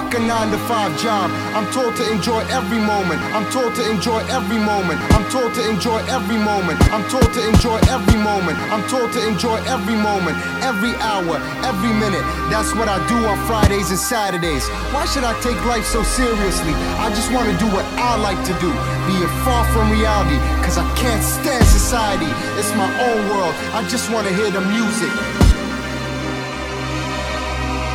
Fuck a 9 to 5 job. I'm told to enjoy every moment. I'm told to enjoy every moment. I'm told to enjoy every moment. I'm told to enjoy every moment. I'm told to enjoy every moment, every hour, every minute. That's what I do on Fridays and Saturdays. Why should I take life so seriously? I just want to do what I like to do, being far from reality, cause I can't stand society. It's my own world. I just want to hear the music.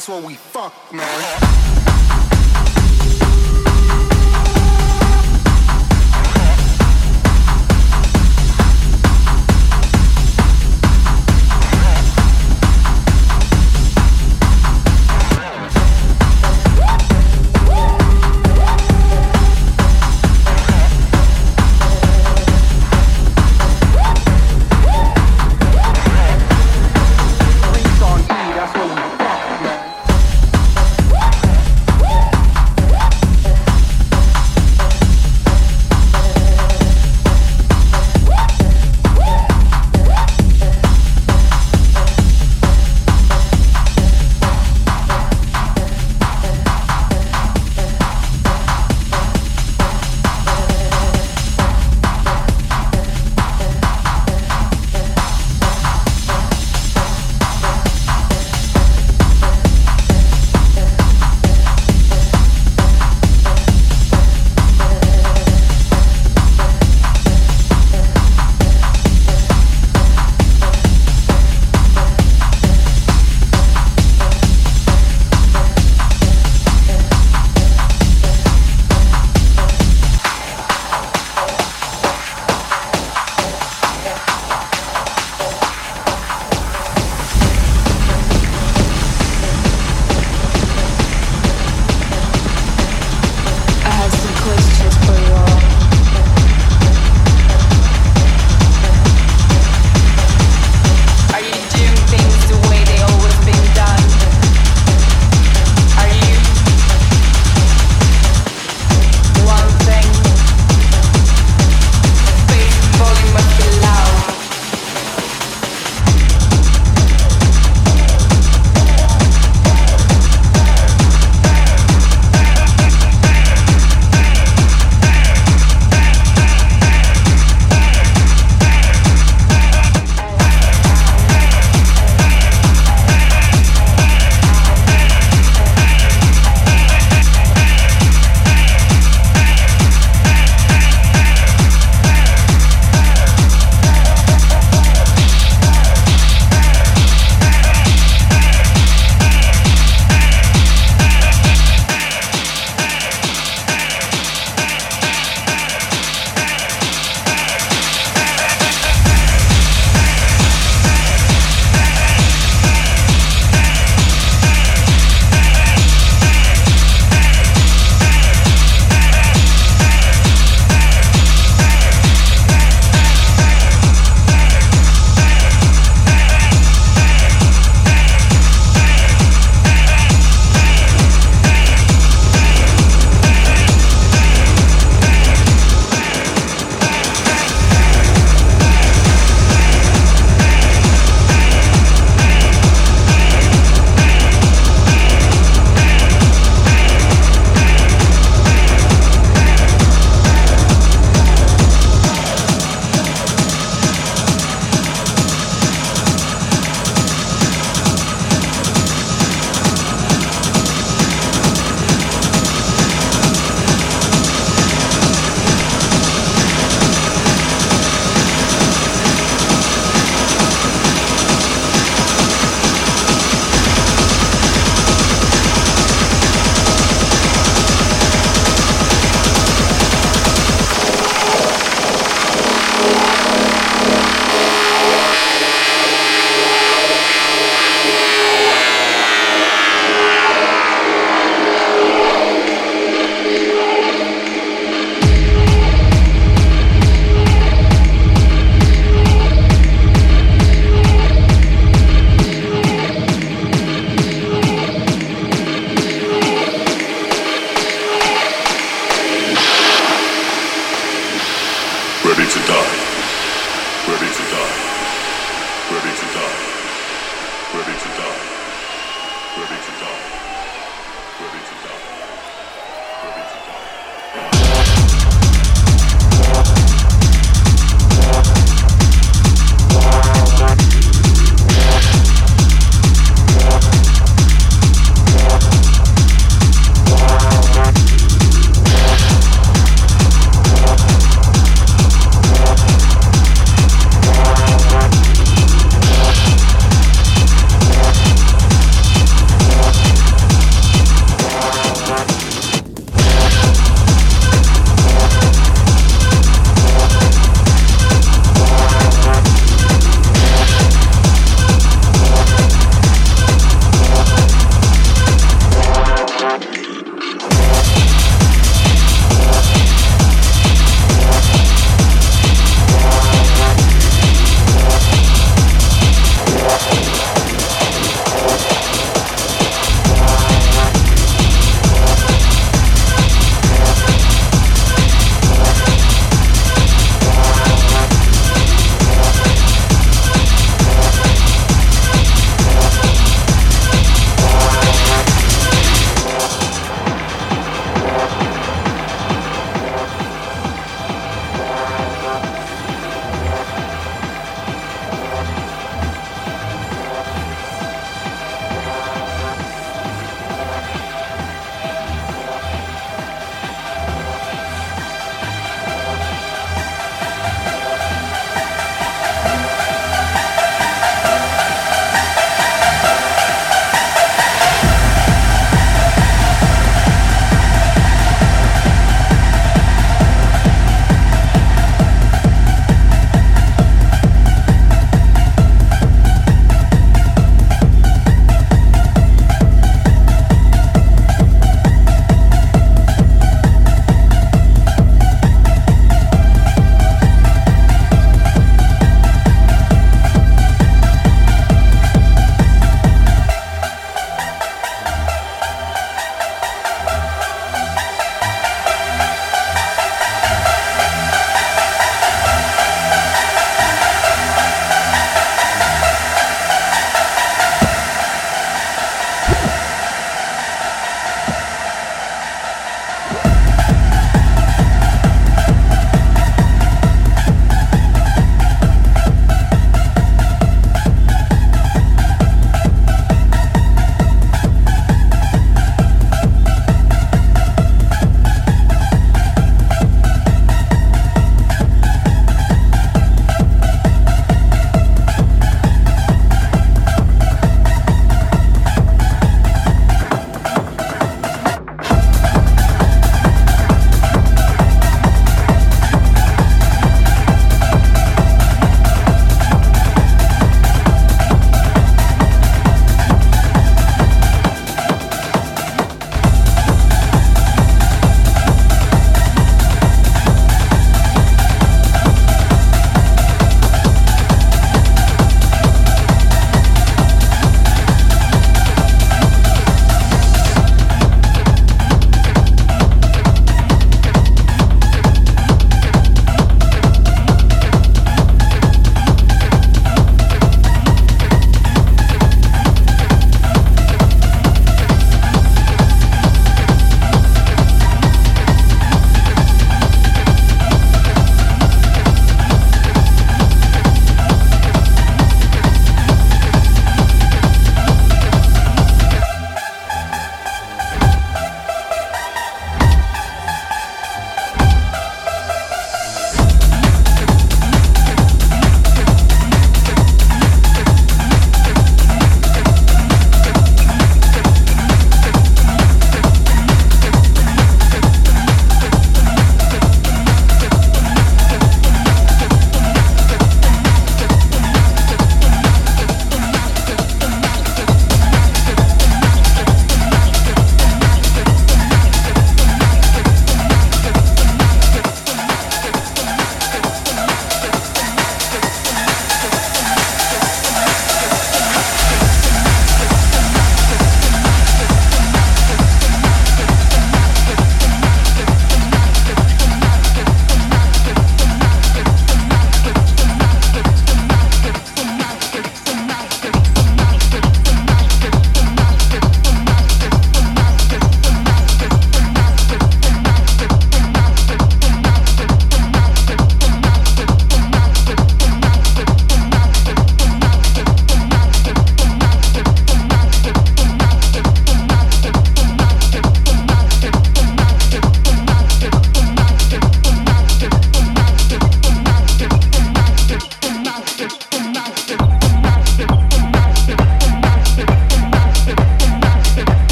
that's what we fuck, man.